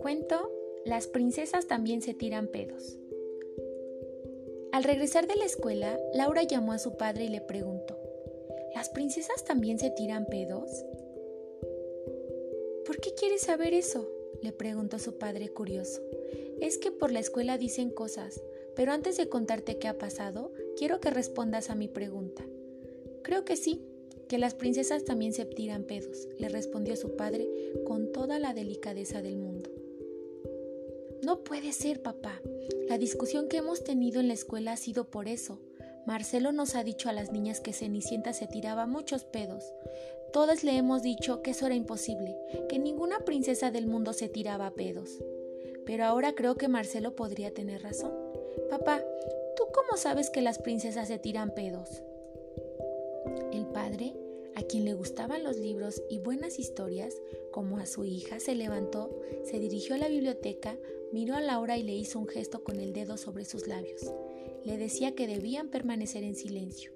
Cuento, las princesas también se tiran pedos. Al regresar de la escuela, Laura llamó a su padre y le preguntó, ¿las princesas también se tiran pedos? ¿Por qué quieres saber eso? le preguntó su padre curioso. Es que por la escuela dicen cosas, pero antes de contarte qué ha pasado, quiero que respondas a mi pregunta. Creo que sí, que las princesas también se tiran pedos, le respondió su padre con toda la delicadeza del mundo. No puede ser, papá. La discusión que hemos tenido en la escuela ha sido por eso. Marcelo nos ha dicho a las niñas que Cenicienta se tiraba muchos pedos. Todas le hemos dicho que eso era imposible, que ninguna princesa del mundo se tiraba pedos. Pero ahora creo que Marcelo podría tener razón. Papá, ¿tú cómo sabes que las princesas se tiran pedos? El padre, a quien le gustaban los libros y buenas historias, como a su hija, se levantó, se dirigió a la biblioteca, miró a Laura y le hizo un gesto con el dedo sobre sus labios le decía que debían permanecer en silencio.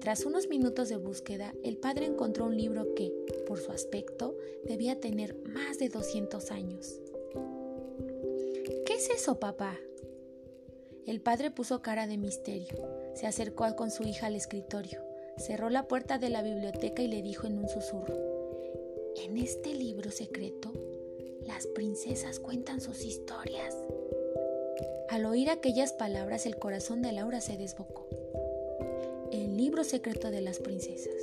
Tras unos minutos de búsqueda, el padre encontró un libro que, por su aspecto, debía tener más de 200 años. ¿Qué es eso, papá? El padre puso cara de misterio. Se acercó con su hija al escritorio, cerró la puerta de la biblioteca y le dijo en un susurro, En este libro secreto, las princesas cuentan sus historias. Al oír aquellas palabras el corazón de Laura se desbocó. El libro secreto de las princesas.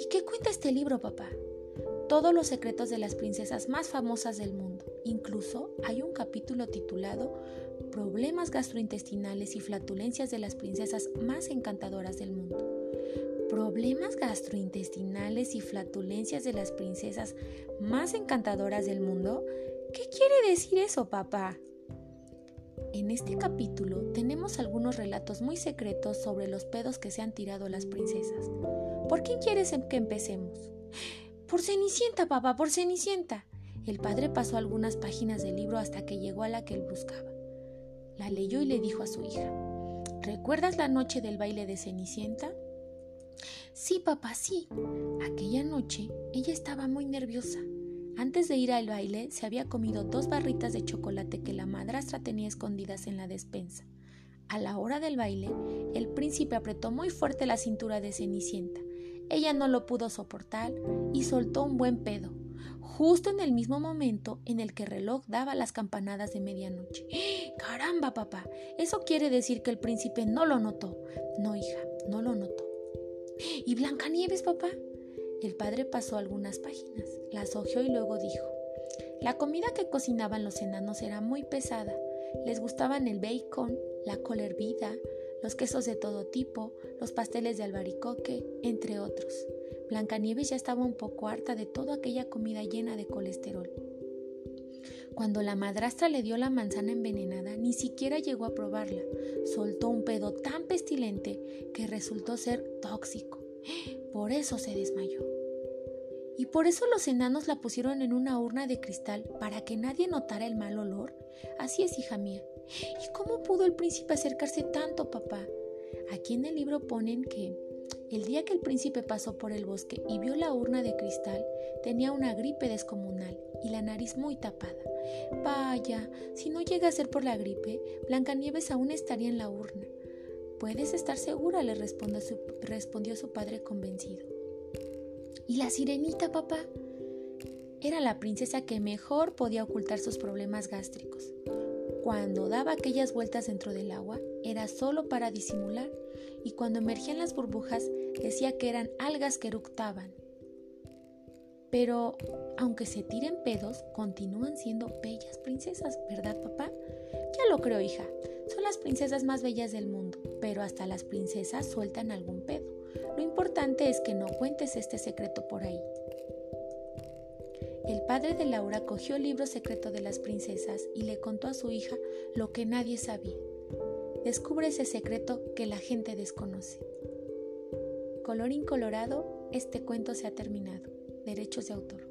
¿Y qué cuenta este libro, papá? Todos los secretos de las princesas más famosas del mundo. Incluso hay un capítulo titulado Problemas gastrointestinales y flatulencias de las princesas más encantadoras del mundo. Problemas gastrointestinales y flatulencias de las princesas más encantadoras del mundo. ¿Qué quiere decir eso, papá? En este capítulo tenemos algunos relatos muy secretos sobre los pedos que se han tirado las princesas. ¿Por quién quieres em-, que empecemos? Por Cenicienta, papá, por Cenicienta. El padre pasó algunas páginas del libro hasta que llegó a la que él buscaba. La leyó y le dijo a su hija, ¿Recuerdas la noche del baile de Cenicienta? Sí, papá, sí. Aquella noche ella estaba muy nerviosa. Antes de ir al baile, se había comido dos barritas de chocolate que la madrastra tenía escondidas en la despensa. A la hora del baile, el príncipe apretó muy fuerte la cintura de Cenicienta. Ella no lo pudo soportar y soltó un buen pedo, justo en el mismo momento en el que el reloj daba las campanadas de medianoche. ¡Caramba, papá! Eso quiere decir que el príncipe no lo notó. No, hija, no lo notó. ¿Y Blancanieves, papá? El padre pasó algunas páginas, las hojeó y luego dijo, la comida que cocinaban los enanos era muy pesada. Les gustaban el bacon, la cola hervida, los quesos de todo tipo, los pasteles de albaricoque, entre otros. Blancanieves ya estaba un poco harta de toda aquella comida llena de colesterol. Cuando la madrastra le dio la manzana envenenada, ni siquiera llegó a probarla. Soltó un pedo tan pestilente que resultó ser tóxico. Por eso se desmayó. Y por eso los enanos la pusieron en una urna de cristal para que nadie notara el mal olor. Así es, hija mía. ¿Y cómo pudo el príncipe acercarse tanto, papá? Aquí en el libro ponen que el día que el príncipe pasó por el bosque y vio la urna de cristal, tenía una gripe descomunal y la nariz muy tapada. Vaya, si no llega a ser por la gripe, Blancanieves aún estaría en la urna. Puedes estar segura, le respondió su, padre convencido. ¿Y la sirenita, papá? Era la princesa que mejor podía ocultar sus problemas gástricos. Cuando daba aquellas vueltas dentro del agua, era solo para disimular, y cuando emergían las burbujas, decía que eran algas que eructaban. Pero, aunque se tiren pedos, continúan siendo bellas princesas, ¿verdad, papá? Ya lo creo, hija. Son las princesas más bellas del mundo, pero hasta las princesas sueltan algún pedo. Lo importante es que no cuentes este secreto por ahí. El padre de Laura cogió el libro secreto de las princesas y le contó a su hija lo que nadie sabía. Descubre ese secreto que la gente desconoce. Colorín colorado, este cuento se ha terminado. Derechos de autor.